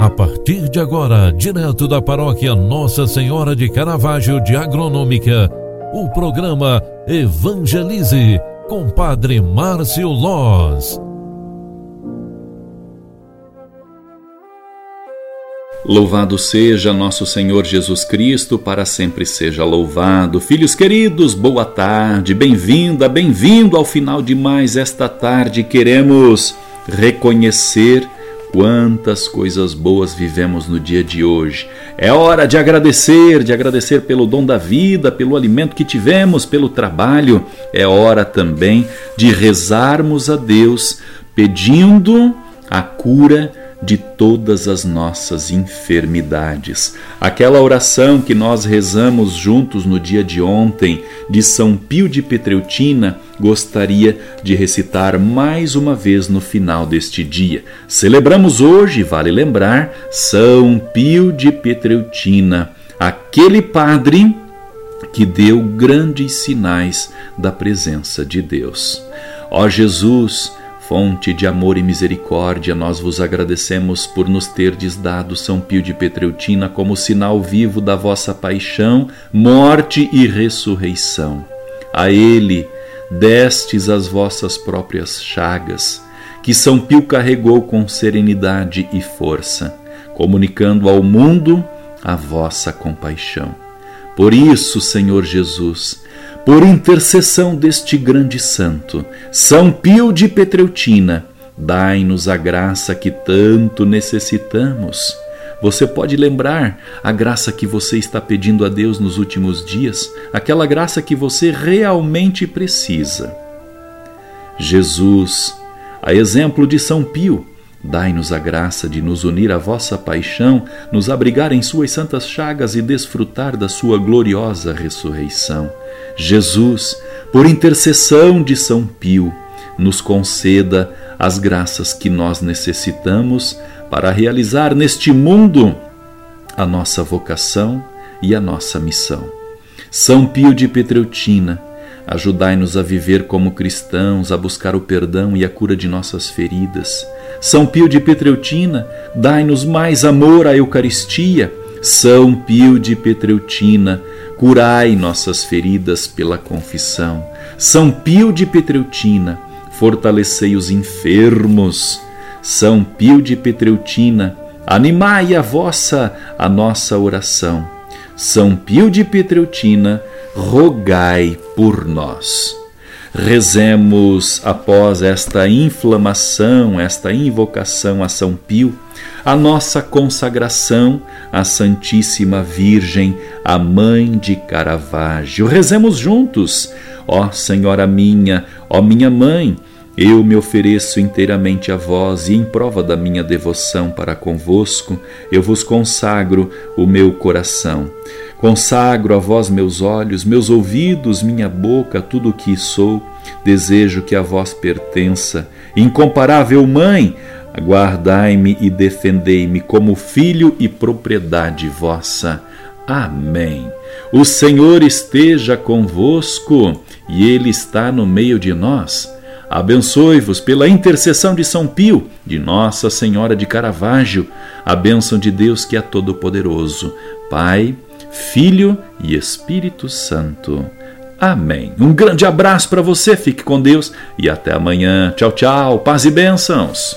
A partir de agora, direto da paróquia Nossa Senhora de Caravaggio de Agronômica, o programa Evangelize com Padre Márcio Loz. Louvado seja nosso Senhor Jesus Cristo, para sempre seja louvado. Filhos queridos, boa tarde, bem-vinda, bem-vindo ao final de mais esta tarde. Queremos reconhecer Quantas coisas boas vivemos no dia de hoje. É hora de agradecer, de agradecer pelo dom da vida, pelo alimento que tivemos, pelo trabalho. É hora também de rezarmos a Deus pedindo a cura de todas as nossas enfermidades. Aquela oração que nós rezamos juntos no dia de ontem, de São Pio de Petreutina, gostaria de recitar mais uma vez no final deste dia. Celebramos hoje, vale lembrar, São Pio de Petreutina, aquele padre que deu grandes sinais da presença de Deus. Ó Jesus, Fonte de amor e misericórdia, nós vos agradecemos por nos terdes dado São Pio de Petreutina como sinal vivo da vossa paixão, morte e ressurreição. A ele destes as vossas próprias chagas, que São Pio carregou com serenidade e força, comunicando ao mundo a vossa compaixão. Por isso, Senhor Jesus, por intercessão deste grande santo, São Pio de Petreutina, dai-nos a graça que tanto necessitamos. Você pode lembrar a graça que você está pedindo a Deus nos últimos dias, aquela graça que você realmente precisa. Jesus, a exemplo de São Pio, Dai-nos a graça de nos unir à vossa paixão, nos abrigar em suas santas chagas e desfrutar da sua gloriosa ressurreição. Jesus, por intercessão de São Pio, nos conceda as graças que nós necessitamos para realizar neste mundo a nossa vocação e a nossa missão. São Pio de Petreutina, ajudai-nos a viver como cristãos, a buscar o perdão e a cura de nossas feridas são Pio de Petreutina, dai-nos mais amor à Eucaristia. São Pio de Petreutina, curai nossas feridas pela confissão. São Pio de Petreutina, fortalecei os enfermos. São Pio de Petreutina, animai a vossa, a nossa oração. São Pio de Petreutina, rogai por nós. Rezemos após esta inflamação, esta invocação a São Pio, a nossa consagração à Santíssima Virgem, a Mãe de Caravaggio. Rezemos juntos. Ó Senhora minha, ó minha Mãe, eu me ofereço inteiramente a vós e, em prova da minha devoção para convosco, eu vos consagro o meu coração. Consagro a vós meus olhos, meus ouvidos, minha boca, tudo o que sou. Desejo que a vós pertença. Incomparável Mãe, guardai-me e defendei-me como filho e propriedade vossa. Amém. O Senhor esteja convosco e Ele está no meio de nós. Abençoe-vos pela intercessão de São Pio, de Nossa Senhora de Caravaggio, a bênção de Deus que é todo-poderoso. Pai, Filho e Espírito Santo. Amém. Um grande abraço para você, fique com Deus e até amanhã. Tchau, tchau, paz e bênçãos.